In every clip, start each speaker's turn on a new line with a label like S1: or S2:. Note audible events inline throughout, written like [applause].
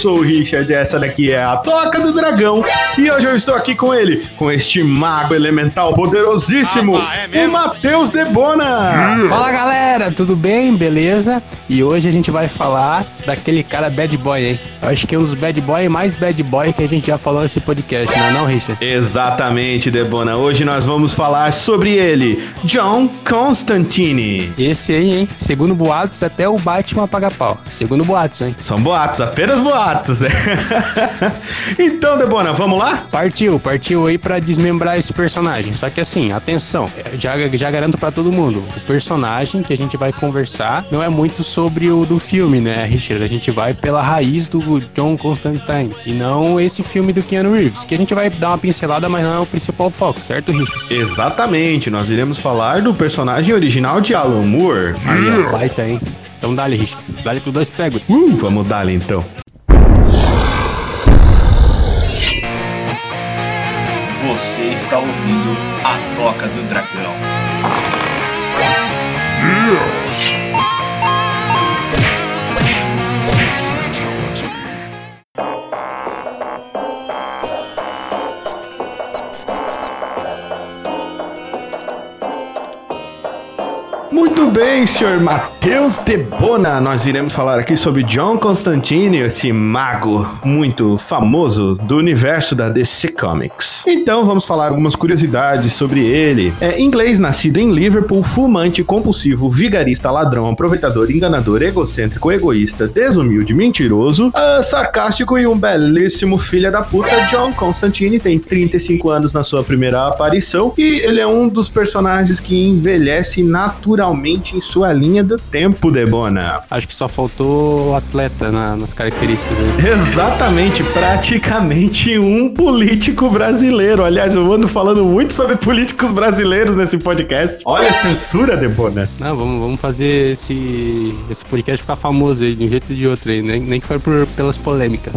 S1: Sou o Richard, essa daqui é a Toca do Dragão e hoje eu estou aqui com ele, com este mago elemental poderosíssimo,
S2: Ah, é
S1: o Matheus Debona.
S3: Fala galera, tudo bem? Beleza? E hoje a gente vai falar daquele cara bad boy aí. Eu acho que é um dos bad boy mais bad boy que a gente já falou nesse podcast, não é não, Richard?
S1: Exatamente, Debona. Hoje nós vamos falar sobre ele, John Constantine.
S3: Esse aí, hein? Segundo boatos, até o Batman paga pau. Segundo boatos, hein?
S1: São boatos, apenas boatos, né? [laughs] então, Debona, vamos lá?
S3: Partiu, partiu aí pra desmembrar esse personagem. Só que assim, atenção, já, já garanto pra todo mundo, o personagem que a gente vai conversar não é muito sobre o do filme, né, Richard? A gente vai pela raiz do John Constantine e não esse filme do Keanu Reeves, que a gente vai dar uma pincelada, mas não é o principal foco, certo, Richard?
S1: Exatamente, nós iremos falar do personagem original de Alan Moore.
S3: Aí, ó, baita, hein? Então dá-lhe, Richard. Dá-lhe pro dois pegos.
S1: Uh, vamos dar então.
S4: Está ouvindo a Toca do Dragão.
S1: Muito bem, senhor Matheus Debona. Nós iremos falar aqui sobre John Constantine, esse mago muito famoso do universo da DC Comics. Então vamos falar algumas curiosidades sobre ele. É inglês, nascido em Liverpool, fumante, compulsivo, vigarista, ladrão, aproveitador, enganador, egocêntrico, egoísta, desumilde, mentiroso, ah, sarcástico e um belíssimo filho da puta. John Constantine tem 35 anos na sua primeira aparição e ele é um dos personagens que envelhece naturalmente em sua linha do tempo, Debona.
S3: Acho que só faltou atleta na- nas características dele.
S1: Exatamente, praticamente um político brasileiro. Aliás, eu ando falando muito sobre políticos brasileiros nesse podcast. Olha a censura, Debona.
S3: Não, vamos, vamos fazer esse, esse podcast ficar famoso aí, de um jeito ou de outro aí, nem, nem que for por, pelas polêmicas.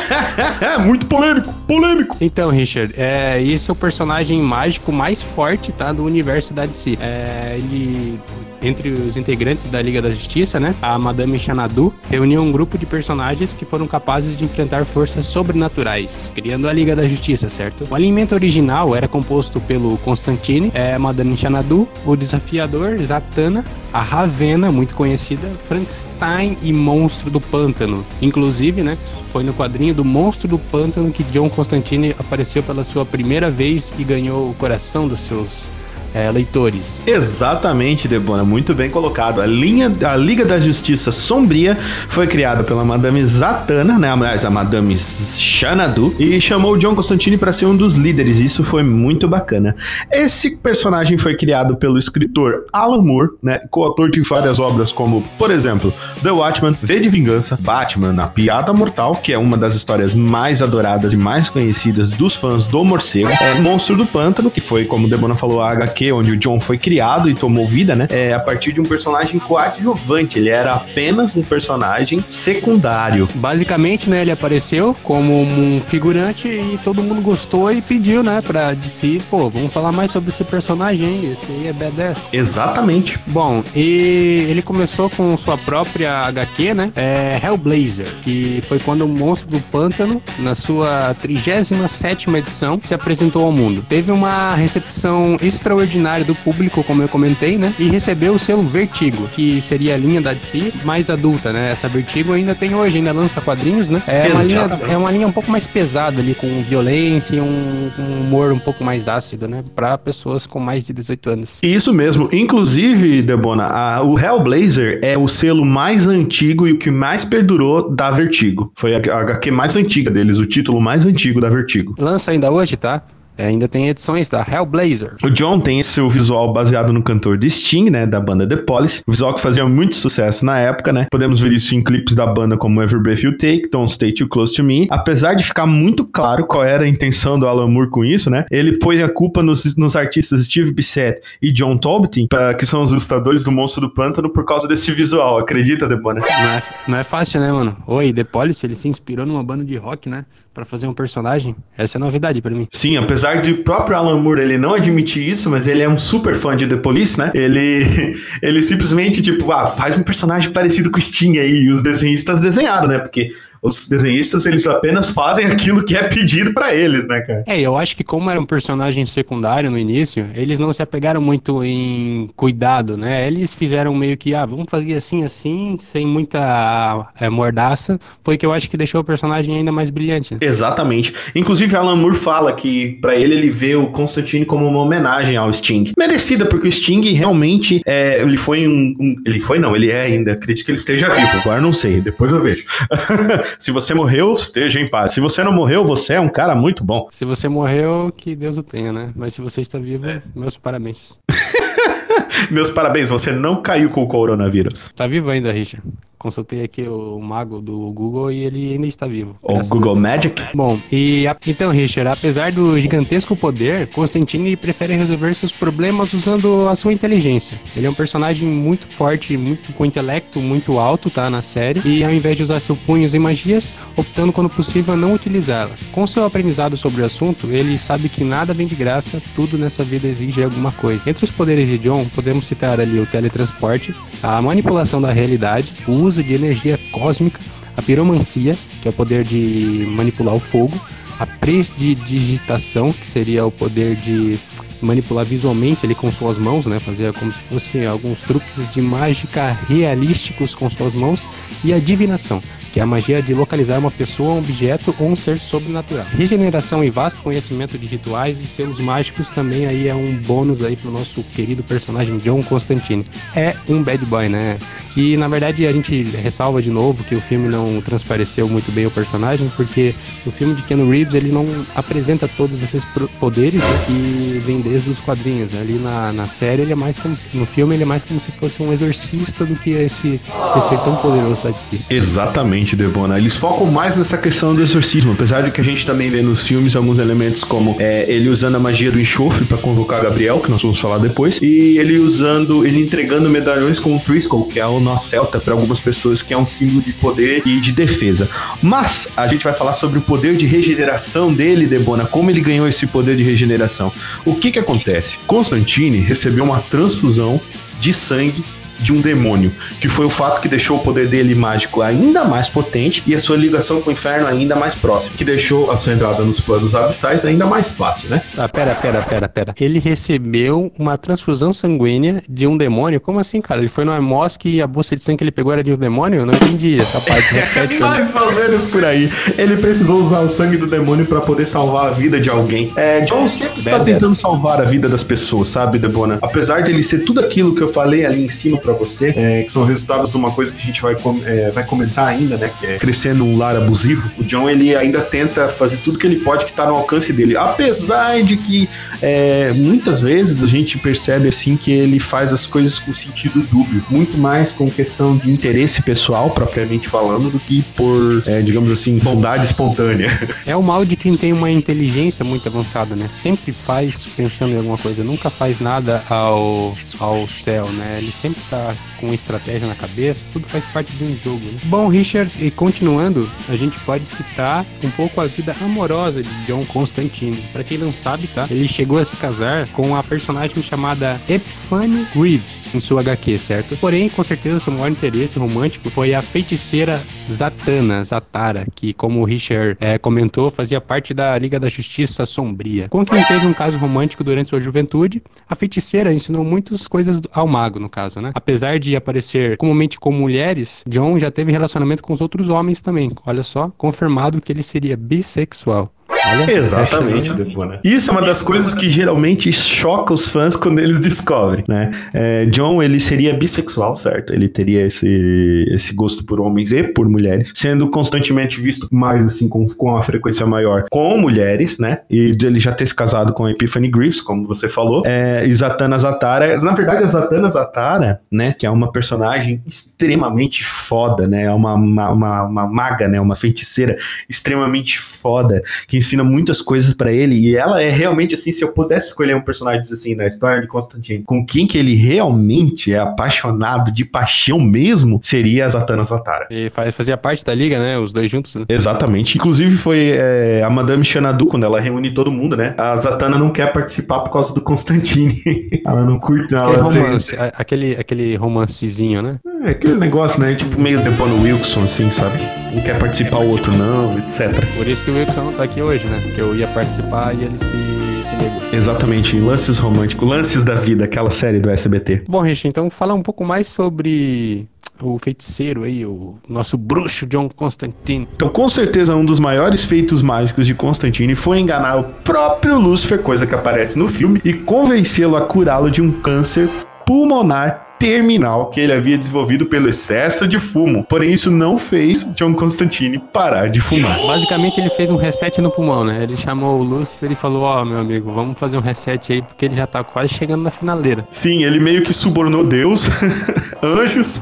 S3: [laughs]
S1: muito polêmico, polêmico.
S3: Então, Richard, é, esse é o personagem mágico mais forte, tá, do universo da DC. É, ele, entre os integrantes da Liga da Justiça, né, a Madame Xanadu, reuniu um grupo de personagens que foram capazes de enfrentar forças sobrenaturais, criando a Liga da Justiça, certo? O alimento original era composto pelo Constantine, é, Madame Xanadu, o Desafiador, Zatanna, a Ravena, muito conhecida, Frankenstein e Monstro do Pântano. Inclusive, né, foi no quadrinho do Monstro do Pântano que John Constantine apareceu pela sua primeira vez e ganhou o coração dos seus é, leitores.
S1: Exatamente, Debona, muito bem colocado. A linha, a Liga da Justiça Sombria foi criada pela Madame Zatanna, né, aliás, a Madame Xanadu, e chamou John Constantine para ser um dos líderes. Isso foi muito bacana. Esse personagem foi criado pelo escritor Alan Moore, né, coautor de várias obras como, por exemplo, The Watchmen, V de Vingança, Batman, A Piada Mortal, que é uma das histórias mais adoradas e mais conhecidas dos fãs do morcego, é Monstro do Pântano, que foi, como Debona falou, a HQ onde o John foi criado e tomou vida, né? É a partir de um personagem coadjuvante. Ele era apenas um personagem secundário.
S3: Basicamente, né, ele apareceu como um figurante e todo mundo gostou e pediu, né, pra DC, pô, vamos falar mais sobre esse personagem esse aí é badass.
S1: Exatamente.
S3: Bom, e ele começou com sua própria HQ, né? É Hellblazer, que foi quando o Monstro do Pântano, na sua 37ª edição, se apresentou ao mundo. Teve uma recepção extraordinária do público, como eu comentei, né? E recebeu o selo Vertigo, que seria a linha da DC mais adulta, né? Essa Vertigo ainda tem hoje, ainda lança quadrinhos, né? É uma, linha, é uma linha um pouco mais pesada ali, com violência e um, um humor um pouco mais ácido, né? Pra pessoas com mais de 18 anos.
S1: Isso mesmo. Inclusive, Debona, a- o Hellblazer é o selo mais antigo e o que mais perdurou da Vertigo. Foi a, a HQ mais antiga deles, o título mais antigo da Vertigo.
S3: Lança ainda hoje, tá? É, ainda tem edições da Hellblazer.
S1: O John tem seu visual baseado no cantor de Sting, né, da banda The Police, visual que fazia muito sucesso na época, né? Podemos ver isso em clipes da banda como Every Breath You Take, Don't Stay Too Close to Me. Apesar de ficar muito claro qual era a intenção do Alan Moore com isso, né? Ele põe a culpa nos, nos artistas Steve Bissett e John Tobin, pra- que são os ilustradores do Monstro do Pântano, por causa desse visual. Acredita, Debona?
S3: Não é, não é fácil, né, mano? Oi, The Police, ele se inspirou numa banda de rock, né? Pra fazer um personagem. Essa é novidade pra mim.
S1: Sim, apesar de próprio Alan Moore ele não admitir isso, mas ele é um super fã de The Police, né? Ele, [laughs] ele simplesmente, tipo, ah, faz um personagem parecido com o Sting aí, e os desenhistas desenharam, né? Porque os desenhistas eles apenas fazem aquilo que é pedido para eles, né, cara?
S3: É, eu acho que como era um personagem secundário no início, eles não se apegaram muito em cuidado, né? Eles fizeram meio que, ah, vamos fazer assim, assim, sem muita é, mordaça, foi que eu acho que deixou o personagem ainda mais brilhante. Né?
S1: Exatamente. Inclusive, Alan Moore fala que para ele ele vê o Constantine como uma homenagem ao Sting. Merecida, porque o Sting realmente é, ele foi um, um, Ele foi, não, ele é ainda. Acredito que ele esteja vivo. Agora não sei, depois eu vejo. [laughs] Se você morreu, esteja em paz. Se você não morreu, você é um cara muito bom.
S3: Se você morreu, que Deus o tenha, né? Mas se você está vivo, é. meus parabéns. [laughs]
S1: meus parabéns, você não caiu com o coronavírus.
S3: Tá vivo ainda, Richard. Consultei aqui o mago do Google e ele ainda está vivo.
S1: O Google Magic?
S3: Bom, e então, Richard, apesar do gigantesco poder, Constantine prefere resolver seus problemas usando a sua inteligência. Ele é um personagem muito forte, muito com intelecto muito alto, tá, na série, e ao invés de usar seus punhos e magias, optando quando possível a não utilizá-las. Com seu aprendizado sobre o assunto, ele sabe que nada vem de graça, tudo nessa vida exige alguma coisa. Entre os poderes de John, podemos citar ali o teletransporte, a manipulação da realidade, o uso de energia cósmica, a piromancia, que é o poder de manipular o fogo, a prestidigitação, que seria o poder de manipular visualmente ele com suas mãos, né? Fazer como se fossem alguns truques de mágica realísticos com suas mãos e a divinação, que é a magia de localizar uma pessoa, um objeto ou um ser sobrenatural. Regeneração e vasto conhecimento de rituais e selos mágicos também aí é um bônus aí pro nosso querido personagem John Constantine. É um bad boy, né? E na verdade a gente ressalva de novo que o filme não transpareceu muito bem o personagem, porque o filme de Keanu Reeves ele não apresenta todos esses poderes né, que vem desde os quadrinhos. Ali na, na série ele é mais como se, no filme ele é mais como se fosse um exorcista do que esse, esse ser tão poderoso da DC.
S1: Exatamente Exatamente, Debona. Eles focam mais nessa questão do exorcismo, apesar de que a gente também vê nos filmes alguns elementos como é, ele usando a magia do enxofre para convocar Gabriel, que nós vamos falar depois, e ele usando, ele entregando medalhões com o Triscoe, que é o nosso celta para algumas pessoas, que é um símbolo de poder e de defesa. Mas a gente vai falar sobre o poder de regeneração dele, Debona, como ele ganhou esse poder de regeneração. O que que acontece? Constantine recebeu uma transfusão de sangue de um demônio, que foi o fato que deixou o poder dele mágico ainda mais potente e a sua ligação com o inferno ainda mais próxima, que deixou a sua entrada nos planos abissais ainda mais fácil, né?
S3: Tá, pera, pera, pera, pera. Ele recebeu uma transfusão sanguínea de um demônio? Como assim, cara? Ele foi no mosque e a bolsa de sangue que ele pegou era de um demônio? Eu não entendi essa parte. [laughs]
S1: Repete, mais ou menos por aí. Ele precisou usar o sangue do demônio para poder salvar a vida de alguém. É, John sempre está tentando salvar a vida das pessoas, sabe, Debona? Apesar dele ser tudo aquilo que eu falei ali em cima para você, é, que são resultados de uma coisa que a gente vai, é, vai comentar ainda, né? Que é crescendo um lar abusivo. O John, ele ainda tenta fazer tudo que ele pode que tá no alcance dele. Apesar de que é, muitas vezes a gente percebe, assim, que ele faz as coisas com sentido dúbio. Muito mais com questão de interesse pessoal, propriamente falando, do que por, é, digamos assim, bondade espontânea.
S3: É o mal de quem tem uma inteligência muito avançada, né? Sempre faz pensando em alguma coisa, nunca faz nada ao, ao céu, né? Ele sempre tá tá com estratégia na cabeça, tudo faz parte de um jogo. Né? Bom, Richard, e continuando, a gente pode citar um pouco a vida amorosa de John Constantine. Para quem não sabe, tá? Ele chegou a se casar com a personagem chamada Epiphany Greaves em sua HQ, certo? Porém, com certeza, seu maior interesse romântico foi a feiticeira Zatanna, Zatara, que, como o Richard é, comentou, fazia parte da Liga da Justiça Sombria. Com quem teve um caso romântico durante sua juventude, a feiticeira ensinou muitas coisas ao mago, no caso, né? Apesar de aparecer comumente com mulheres, John já teve relacionamento com os outros homens também. Olha só, confirmado que ele seria bissexual.
S1: Olha, Exatamente, Debona. Isso é uma das coisas que geralmente choca os fãs quando eles descobrem, né? É, John, ele seria bissexual, certo? Ele teria esse, esse gosto por homens e por mulheres, sendo constantemente visto mais, assim, com, com uma frequência maior com mulheres, né? E ele já ter se casado com a Epiphany Greaves, como você falou. É, e Zatanna Zatara, na verdade, a Zatanna Zatara, né? Que é uma personagem extremamente foda, né? É uma, uma, uma, uma maga, né? Uma feiticeira extremamente foda, que ensina ensina muitas coisas pra ele. E ela é realmente assim, se eu pudesse escolher um personagem assim da história de Constantine, com quem que ele realmente é apaixonado de paixão mesmo, seria a Zatanna Zatara.
S3: E faz- fazia parte da liga, né? Os dois juntos, né?
S1: Exatamente. Inclusive foi é, a Madame Xanadu, quando ela reúne todo mundo, né? A Zatanna não quer participar por causa do Constantine. [laughs] ela não curte.
S3: Aquele
S1: Ela
S3: romance, aquele, aquele romancezinho, né?
S1: É aquele negócio, né? Tipo meio The Bono Wilson, assim, sabe? Um quer participar, o outro não, etc.
S3: Por isso que o Wilson não tá aqui hoje, né? Porque eu ia participar e ele se, se negou.
S1: Exatamente. Lances românticos, Lances da Vida, aquela série do SBT.
S3: Bom, Rich, então fala um pouco mais sobre o feiticeiro aí, o nosso bruxo John Constantine.
S1: Então, com certeza, um dos maiores feitos mágicos de Constantine foi enganar o próprio Lúcifer, coisa que aparece no filme, e convencê-lo a curá-lo de um câncer pulmonar terminal que ele havia desenvolvido pelo excesso de fumo. Porém, isso não fez John Constantine parar de fumar.
S3: Basicamente ele fez um reset no pulmão, né? Ele chamou o Lúcifer e falou, ó, meu amigo, vamos fazer um reset aí, porque ele já tá quase chegando na finaleira.
S1: Sim, ele meio que subornou Deus, [laughs] anjos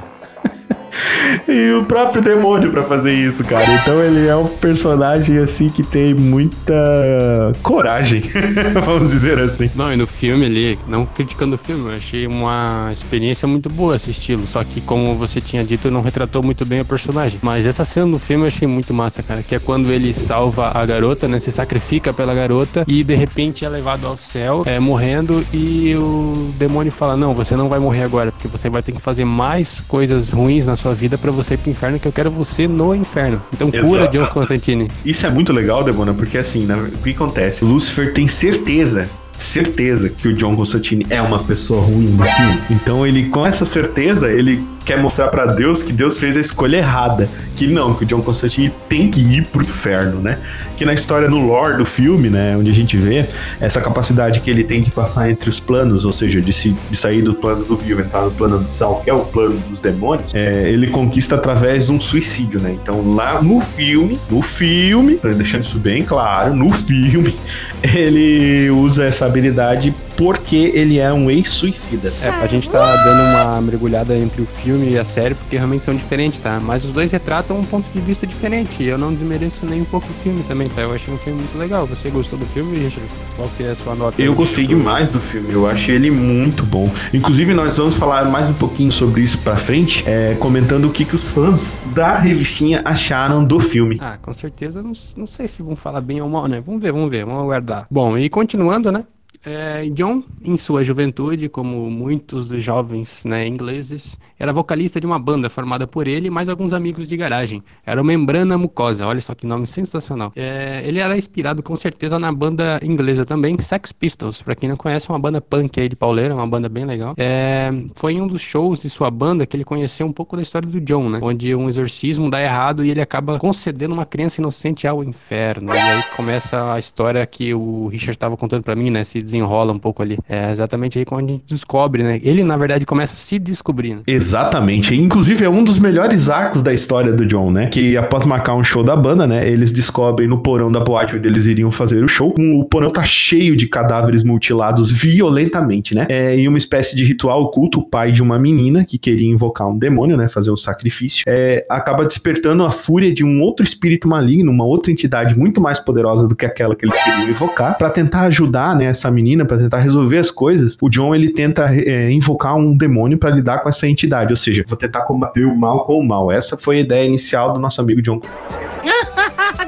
S1: e o próprio demônio pra fazer isso, cara. Então ele é um personagem assim que tem muita coragem, [laughs] vamos dizer assim.
S3: Não, e no filme ali, não criticando o filme, eu achei uma experiência muito boa assisti-lo. Só que, como você tinha dito, não retratou muito bem o personagem. Mas essa cena no filme eu achei muito massa, cara. Que é quando ele salva a garota, né? Se sacrifica pela garota e de repente é levado ao céu, é, morrendo. E o demônio fala: Não, você não vai morrer agora, porque você vai ter que fazer mais coisas ruins na sua vida pra você ir pro inferno, que eu quero você no inferno. Então cura
S1: Exato.
S3: John Constantine.
S1: Isso é muito legal, Demona, porque assim, na- o que acontece? O Lucifer tem certeza. Certeza que o John Constantine é uma pessoa ruim no filme. Então ele, com essa certeza, ele quer mostrar pra Deus que Deus fez a escolha errada. Que não, que o John Constantine tem que ir pro inferno, né? Que na história, no lore do filme, né? Onde a gente vê essa capacidade que ele tem de passar entre os planos, ou seja, de, se, de sair do plano do vivo, entrar no plano do sal, que é o plano dos demônios, é, ele conquista através de um suicídio, né? Então lá no filme, no filme, deixando isso bem claro, no filme, [laughs] ele usa essa habilidade porque ele é um ex-suicida.
S3: É, a gente tá dando uma mergulhada entre o filme e a série, porque realmente são diferentes, tá? Mas os dois retratam um ponto de vista diferente. E eu não desmereço nem um pouco o filme também, tá? Eu achei um filme muito legal. Você gostou do filme, Richard? Qual que é a sua nota?
S1: Eu gostei demais do filme, eu achei ele muito bom. Inclusive, nós vamos falar mais um pouquinho sobre isso pra frente, é, comentando o que, que os fãs da revistinha acharam do filme.
S3: Ah, com certeza, não, não sei se vão falar bem ou mal, né? Vamos ver, vamos ver, vamos aguardar. Bom, e continuando, né? É, John, em sua juventude, como muitos dos jovens né, ingleses, era vocalista de uma banda formada por ele e mais alguns amigos de garagem. Era o Membrana Mucosa, olha só que nome sensacional. É, ele era inspirado com certeza na banda inglesa também, Sex Pistols. Pra quem não conhece, é uma banda punk aí de pauleira, uma banda bem legal. É, foi em um dos shows de sua banda que ele conheceu um pouco da história do John, né? Onde um exorcismo dá errado e ele acaba concedendo uma criança inocente ao inferno. E aí começa a história que o Richard tava contando pra mim, né? Se desenrola um pouco ali. É exatamente aí quando a gente descobre, né? Ele, na verdade, começa a se descobrir, né?
S1: Exatamente. Inclusive, é um dos melhores arcos da história do John, né? Que após marcar um show da banda, né? Eles descobrem no porão da boate onde eles iriam fazer o show. O porão tá cheio de cadáveres mutilados violentamente, né? É, em uma espécie de ritual oculto, o pai de uma menina que queria invocar um demônio, né? Fazer um sacrifício. É, acaba despertando a fúria de um outro espírito maligno, uma outra entidade muito mais poderosa do que aquela que eles queriam invocar, para tentar ajudar, né? Essa menina, para tentar resolver as coisas. O John ele tenta é, invocar um demônio para lidar com essa entidade, ou seja, vou tentar combater o mal com o mal. Essa foi a ideia inicial do nosso amigo John. [laughs]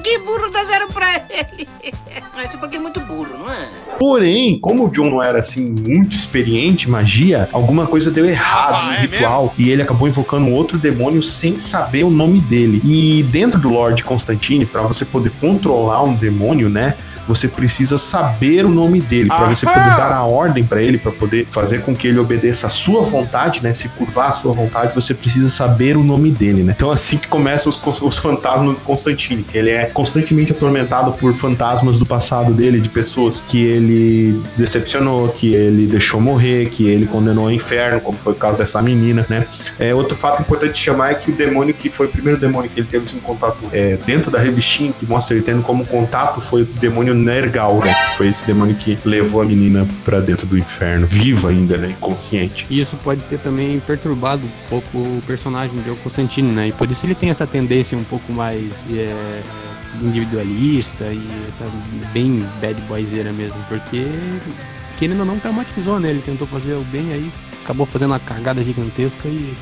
S2: que burro dá zero pra ele. [laughs] Mas isso porque é muito burro, não é?
S1: Porém, como o John não era assim muito experiente em magia, alguma coisa deu errado
S5: Ah,
S1: no
S5: é
S1: ritual e ele acabou invocando um outro demônio sem saber o nome dele. E dentro do Lord Constantine, para você poder controlar um demônio, né? Você precisa saber o nome dele para você poder dar a ordem para ele, para poder fazer com que ele obedeça a sua vontade, né? Se curvar a sua vontade, você precisa saber o nome dele, né? Então assim que começam os, os fantasmas do Constantine, que ele é constantemente atormentado por fantasmas do passado dele, de pessoas que ele decepcionou, que ele deixou morrer, que ele condenou ao inferno, como foi o caso dessa menina, né? É, outro fato importante de chamar é que o demônio que foi o primeiro demônio que ele teve assim, contato é, dentro da revistinha que mostra ele tendo como contato foi o demônio Nergal? Que foi esse demônio que levou a menina pra dentro do inferno, viva ainda, né? Inconsciente.
S3: E isso pode ter também perturbado um pouco o personagem de Constantine, né? E por isso ele tem essa tendência um pouco mais é, individualista e essa bem bad boyzeira mesmo, porque querendo ou não traumatizou, né? Ele tentou fazer o bem aí, acabou fazendo uma cagada gigantesca e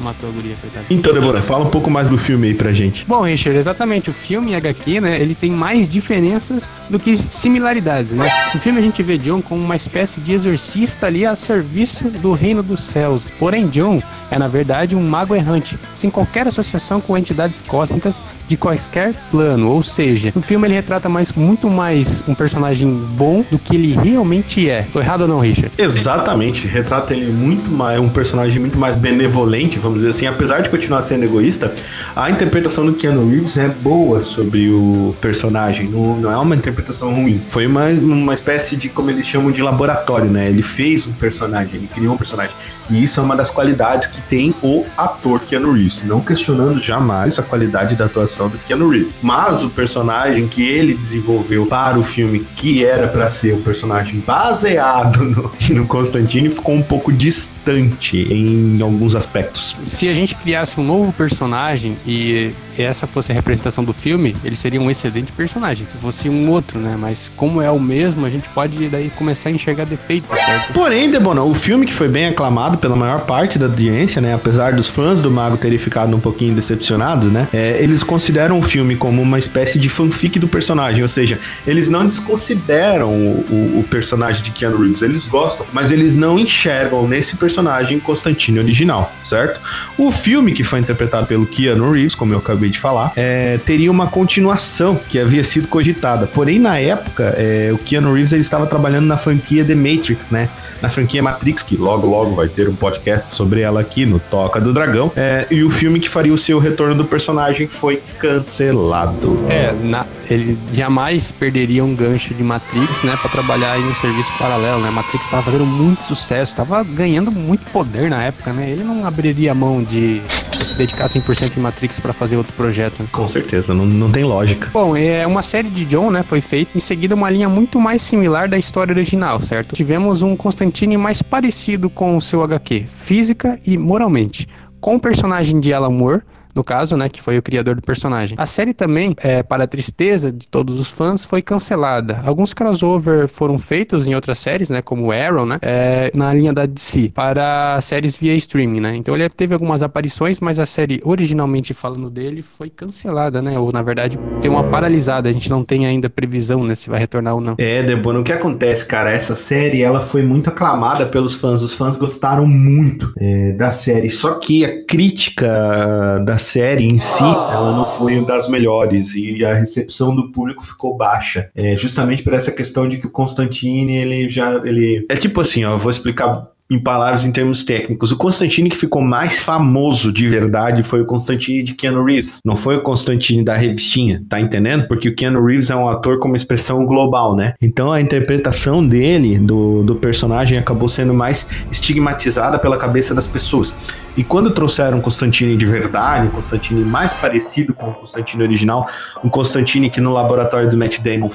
S3: matou a guria, coitada.
S1: Então, Débora, fala um pouco mais do filme aí pra gente.
S3: Bom, Richard, exatamente. O filme HQ, né? Ele tem mais diferenças do que similaridades, né? No filme a gente vê John como uma espécie de exorcista ali a serviço do reino dos céus. Porém, John é, na verdade, um mago errante, sem qualquer associação com entidades cósmicas de quaisquer plano. Ou seja, no filme ele retrata mais, muito mais um personagem bom do que ele realmente é. Tô errado ou não, Richard?
S1: Exatamente. Retrata ele muito mais, um personagem muito mais benevolente, vamos dizer assim, apesar de continuar sendo egoísta, a interpretação do Keanu Reeves é boa sobre o personagem, não, não é uma interpretação ruim. Foi uma, uma espécie de, como eles chamam de laboratório, né? Ele fez um personagem, ele criou um personagem. E isso é uma das qualidades que tem o ator Keanu Reeves, não questionando jamais a qualidade da atuação do Keanu Reeves. Mas o personagem que ele desenvolveu para o filme, que era para ser o personagem baseado no, no Constantine, ficou um pouco distante em alguns aspectos
S3: se a gente criasse um novo personagem e essa fosse a representação do filme, ele seria um excelente personagem. Se fosse um outro, né? Mas como é o mesmo, a gente pode daí começar a enxergar defeitos, certo?
S1: Porém, Debona, o filme que foi bem aclamado pela maior parte da audiência, né? Apesar dos fãs do Mago terem ficado um pouquinho decepcionados, né? É, eles consideram o filme como uma espécie de fanfic do personagem, ou seja, eles não desconsideram o, o, o personagem de Keanu Reeves, eles gostam, mas eles não enxergam nesse personagem Constantine original, certo? O filme que foi interpretado pelo Keanu Reeves, como eu acabei acabei de falar, é, teria uma continuação que havia sido cogitada. Porém, na época, é, o Keanu Reeves ele estava trabalhando na franquia The Matrix, né? Na franquia Matrix, que logo logo vai ter um podcast sobre ela aqui no Toca do Dragão. É, e o filme que faria o seu retorno do personagem foi cancelado.
S3: É, na, ele jamais perderia um gancho de Matrix, né? para trabalhar em um serviço paralelo, né? Matrix estava fazendo muito sucesso, estava ganhando muito poder na época, né? Ele não abriria mão de se dedicar 100% em Matrix para fazer outro projeto.
S1: Com certeza, não, não tem lógica.
S3: Bom, é uma série de John, né, foi feita em seguida uma linha muito mais similar da história original, certo? Tivemos um Constantine mais parecido com o seu HQ, física e moralmente, com o personagem de Alan Moore, no caso, né, que foi o criador do personagem. A série também, é, para a tristeza de todos os fãs, foi cancelada. Alguns crossover foram feitos em outras séries, né, como Arrow, né, é, na linha da DC, para séries via streaming, né. Então ele teve algumas aparições, mas a série originalmente falando dele foi cancelada, né, ou na verdade tem uma paralisada. A gente não tem ainda previsão, né, se vai retornar ou não.
S1: É, Debona, o que acontece, cara? Essa série, ela foi muito aclamada pelos fãs. Os fãs gostaram muito é, da série. Só que a crítica da série em si, ela não foi das melhores e a recepção do público ficou baixa. É, justamente por essa questão de que o Constantine, ele já, ele... É tipo assim, ó, eu vou explicar em palavras em termos técnicos. O Constantine que ficou mais famoso de verdade foi o Constantine de Keanu Reeves. Não foi o Constantine da revistinha, tá entendendo? Porque o Keanu Reeves é um ator com uma expressão global, né? Então a interpretação dele, do, do personagem, acabou sendo mais estigmatizada pela cabeça das pessoas. E quando trouxeram Constantine de verdade, um Constantine mais parecido com o Constantine original, um Constantine que no laboratório do Matt Damon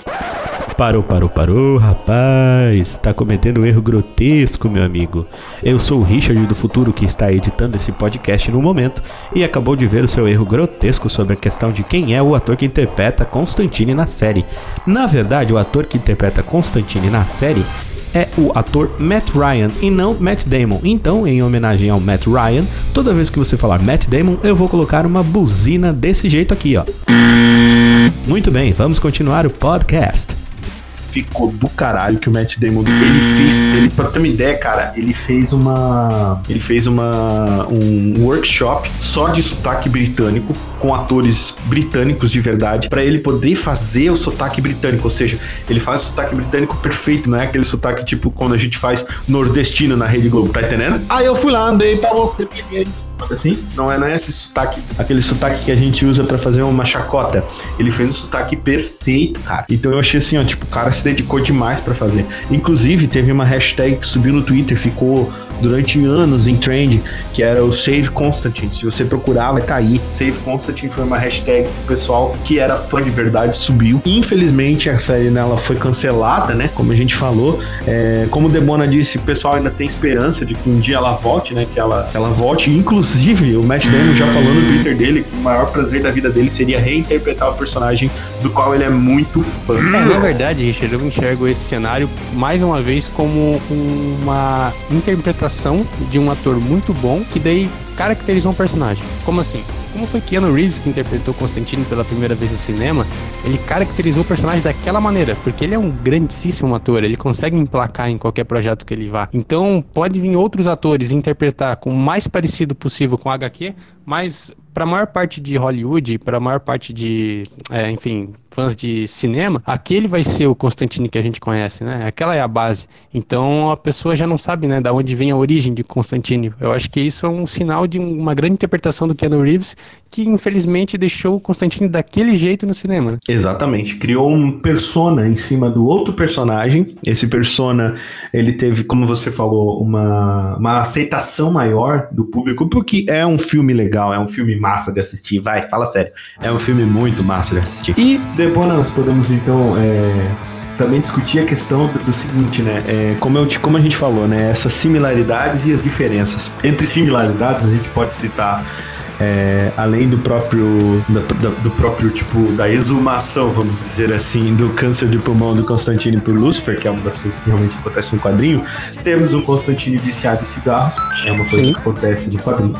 S5: Parou, parou, parou, rapaz. Tá cometendo um erro grotesco, meu amigo. Eu sou o Richard do futuro que está editando esse podcast no momento e acabou de ver o seu erro grotesco sobre a questão de quem é o ator que interpreta Constantine na série. Na verdade, o ator que interpreta Constantine na série é o ator Matt Ryan e não Matt Damon. Então, em homenagem ao Matt Ryan, toda vez que você falar Matt Damon, eu vou colocar uma buzina desse jeito aqui, ó. Muito bem, vamos continuar o podcast
S1: ficou do caralho que o Matt Damon ele fez, ele para ter uma ideia, cara, ele fez uma ele fez uma um workshop só de sotaque britânico com atores britânicos de verdade para ele poder fazer o sotaque britânico, ou seja, ele faz o sotaque britânico perfeito, não é aquele sotaque tipo quando a gente faz nordestino na Rede Globo, tá entendendo? Aí eu fui lá, andei para você assim? Não é, não é esse sotaque, aquele sotaque que a gente usa para fazer uma chacota. Ele fez um sotaque perfeito, cara. Então eu achei assim, ó, tipo, o cara se dedicou demais para fazer. Inclusive, teve uma hashtag que subiu no Twitter, ficou durante anos em trend, que era o Save Constantine. Se você procurar, vai estar tá aí. Save Constantine foi uma hashtag que o pessoal que era fã de verdade subiu. Infelizmente, a série nela foi cancelada, né? Como a gente falou. É, como Debona disse, o pessoal ainda tem esperança de que um dia ela volte, né? Que ela, ela volte. Inclusive, o Matt Damon já falou no Twitter dele que o maior prazer da vida dele seria reinterpretar o personagem do qual ele é muito fã.
S3: É, na verdade, Richard, eu enxergo esse cenário mais uma vez como uma interpretação de um ator muito bom que daí caracterizou um personagem. Como assim? Como foi Keanu Reeves que interpretou Constantine pela primeira vez no cinema, ele caracterizou o personagem daquela maneira, porque ele é um grandíssimo ator, ele consegue emplacar em qualquer projeto que ele vá. Então, pode vir outros atores interpretar com o mais parecido possível com HQ, mas para a maior parte de Hollywood, para a maior parte de, é, enfim, fãs de cinema, aquele vai ser o Constantine que a gente conhece, né? Aquela é a base. Então a pessoa já não sabe, né, da onde vem a origem de Constantine. Eu acho que isso é um sinal de uma grande interpretação do Keanu Reeves que infelizmente deixou o Constantine daquele jeito no cinema. Né?
S1: Exatamente. Criou um persona em cima do outro personagem. Esse persona, ele teve, como você falou, uma, uma aceitação maior do público, porque é um filme legal, é um filme massa de assistir. Vai, fala sério. É um filme muito massa de assistir. E depois nós podemos então. É também discutir a questão do, do seguinte, né? É, como, eu, como a gente falou, né? Essas similaridades e as diferenças. Entre similaridades, a gente pode citar é, além do próprio do, do, próprio tipo da exumação, vamos dizer assim, do câncer de pulmão do Constantine por Lucifer, que é uma das coisas que realmente acontece no quadrinho, temos o Constantine viciado em cigarros, é uma coisa Sim. que acontece no quadrinho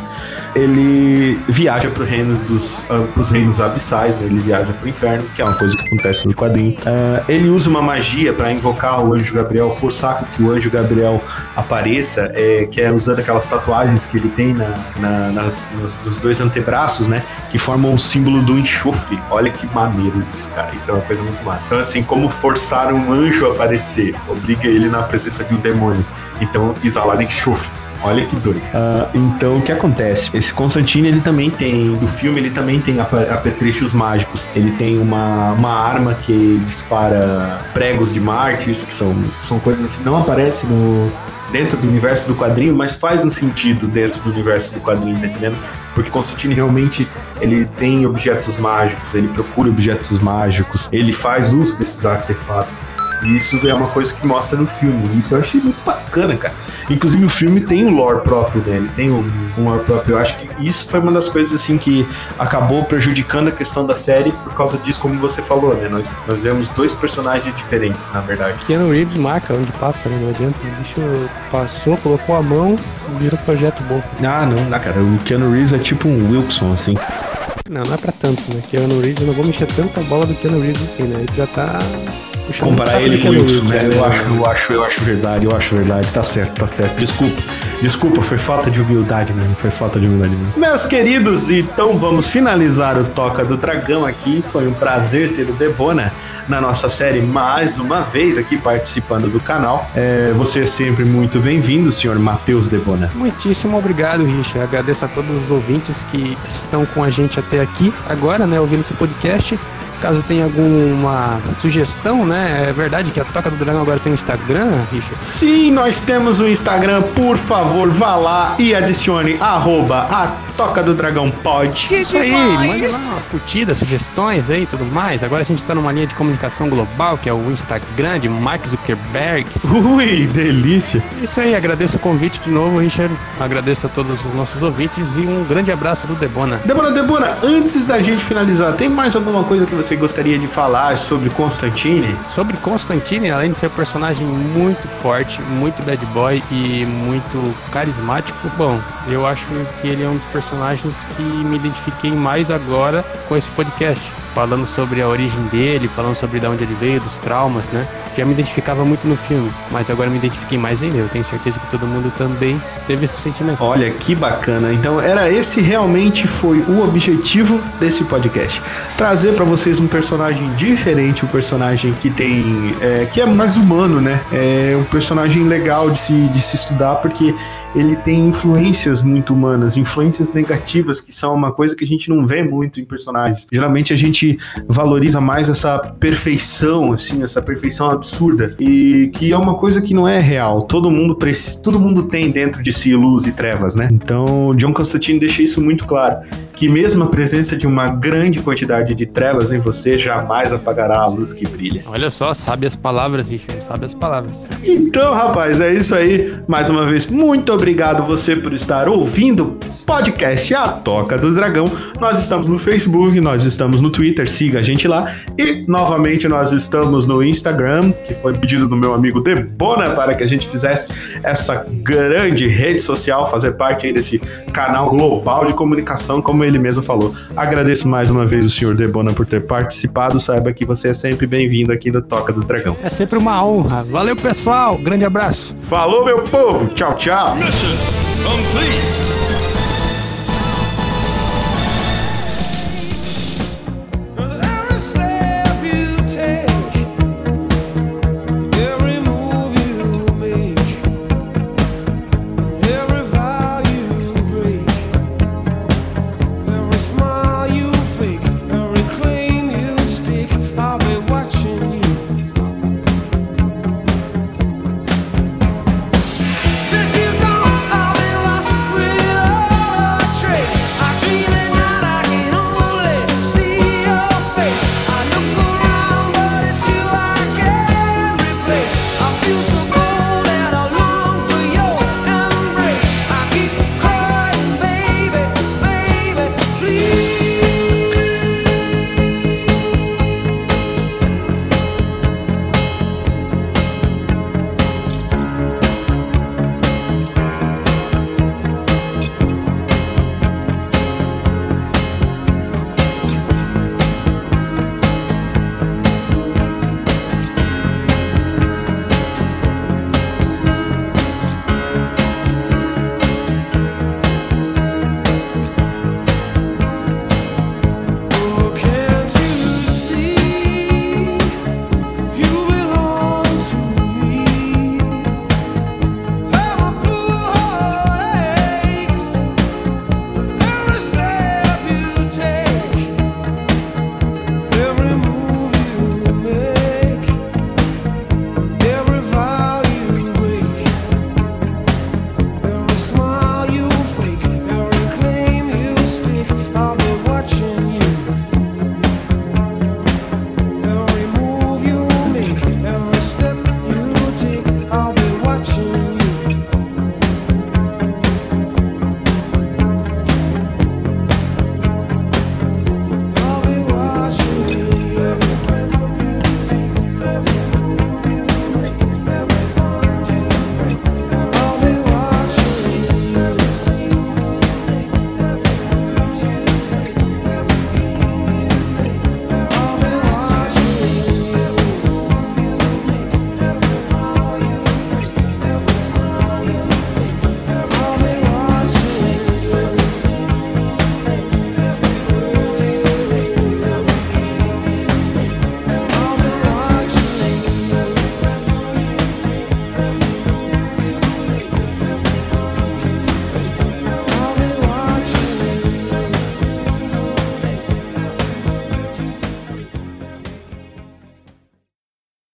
S1: ele viaja para reinos dos uh, pros reinos abissais, né? ele viaja para o inferno, que é uma coisa que acontece no quadrinho. Uh, ele usa uma magia para invocar o anjo Gabriel, forçar que o anjo Gabriel apareça, é, que é usando aquelas tatuagens que ele tem na, na nas, nos, nos, dois antebraços, né? Que formam o símbolo do enxofre. Olha que maneiro isso, cara. Isso é uma coisa muito massa. Então, assim, como forçar um anjo a aparecer obriga ele na presença de um demônio. Então, exalar enxofre Olha que doido. Uh, então, o que acontece? Esse Constantine, ele também tem, do filme, ele também tem apetrechos mágicos. Ele tem uma, uma arma que dispara pregos de mártires, que são, são coisas que não aparecem no, dentro do universo do quadrinho, mas faz um sentido dentro do universo do quadrinho, tá entendendo? Porque Constantine realmente ele tem objetos mágicos, ele procura objetos mágicos, ele faz uso desses artefatos. E isso é uma coisa que mostra no filme. Isso eu achei muito bacana, cara. Inclusive o filme tem um lore próprio dele, tem um, um lore próprio. Eu acho que isso foi uma das coisas assim que acabou prejudicando a questão da série por causa disso, como você falou, né? Nós, nós vemos dois personagens diferentes, na verdade.
S3: Keanu Reeves marca onde passa, né? Não adianta. O bicho passou, colocou a mão, virou projeto bom.
S1: Ah, não, não, cara. O Keanu Reeves é tipo um Wilson, assim.
S3: Não, não é pra tanto, né? Keanu Reeves, eu não vou mexer tanto a bola do Keanu Reeves assim, né? Ele já tá
S1: Comparar ele com o Wilson, né? Eu acho, eu acho, eu acho verdade, eu acho verdade. Tá certo, tá certo. Desculpa. Desculpa, foi falta de humildade mesmo. Foi falta de humildade mesmo. Meus queridos, então vamos finalizar o Toca do Dragão aqui. Foi um prazer ter o Debona na nossa série mais uma vez aqui participando do canal. É, você é sempre muito bem-vindo, senhor Matheus Debona.
S3: Muitíssimo obrigado, Richard. Agradeço a todos os ouvintes que estão com a gente até aqui agora, né, ouvindo esse podcast. Caso tenha alguma sugestão, né? É verdade que a Toca do Dragão agora tem um Instagram, Richard?
S1: Sim, nós temos um Instagram. Por favor, vá lá e adicione arroba a Toca do Dragão Pod.
S3: Isso aí, manda lá uma curtida, sugestões aí e tudo mais. Agora a gente tá numa linha de comunicação global, que é o Instagram de Mark Zuckerberg.
S1: Ui, delícia.
S3: Isso aí, agradeço o convite de novo, Richard. Agradeço a todos os nossos ouvintes e um grande abraço do Debona.
S1: Debona, Debona, antes da gente finalizar, tem mais alguma coisa que você você gostaria de falar sobre Constantine?
S3: Sobre Constantine, além de ser um personagem muito forte, muito bad boy e muito carismático, bom, eu acho que ele é um dos personagens que me identifiquei mais agora com esse podcast falando sobre a origem dele, falando sobre de onde ele veio, dos traumas, né? Já me identificava muito no filme, mas agora me identifiquei mais ainda. Eu tenho certeza que todo mundo também teve esse sentimento.
S1: Olha que bacana. Então era esse realmente foi o objetivo desse podcast, trazer para vocês um personagem diferente, um personagem que tem, é, que é mais humano, né? É um personagem legal de se, de se estudar porque ele tem influências muito humanas, influências negativas, que são uma coisa que a gente não vê muito em personagens. Geralmente a gente gente valoriza mais essa perfeição, assim, essa perfeição absurda e que é uma coisa que não é real. Todo mundo todo mundo tem dentro de si luz e trevas, né? Então, John Constantine deixa isso muito claro, que mesmo a presença de uma grande quantidade de trevas em você jamais apagará a luz que brilha.
S3: Olha só, sabe as palavras, Richard, sabe as palavras.
S1: Então, rapaz, é isso aí. Mais uma vez, muito obrigado você por estar ouvindo o podcast A Toca do Dragão. Nós estamos no Facebook, nós estamos no Twitter, siga a gente lá. E, novamente, nós estamos no Instagram, que foi pedido do meu amigo Debona para que a gente fizesse essa grande rede social, fazer parte aí desse canal global de comunicação, como ele mesmo falou. Agradeço mais uma vez o senhor Debona por ter participado. Saiba que você é sempre bem-vindo aqui no Toca do Dragão.
S3: É sempre uma honra. Valeu, pessoal. Grande abraço.
S1: Falou, meu povo. Tchau, tchau.
S6: Mission complete.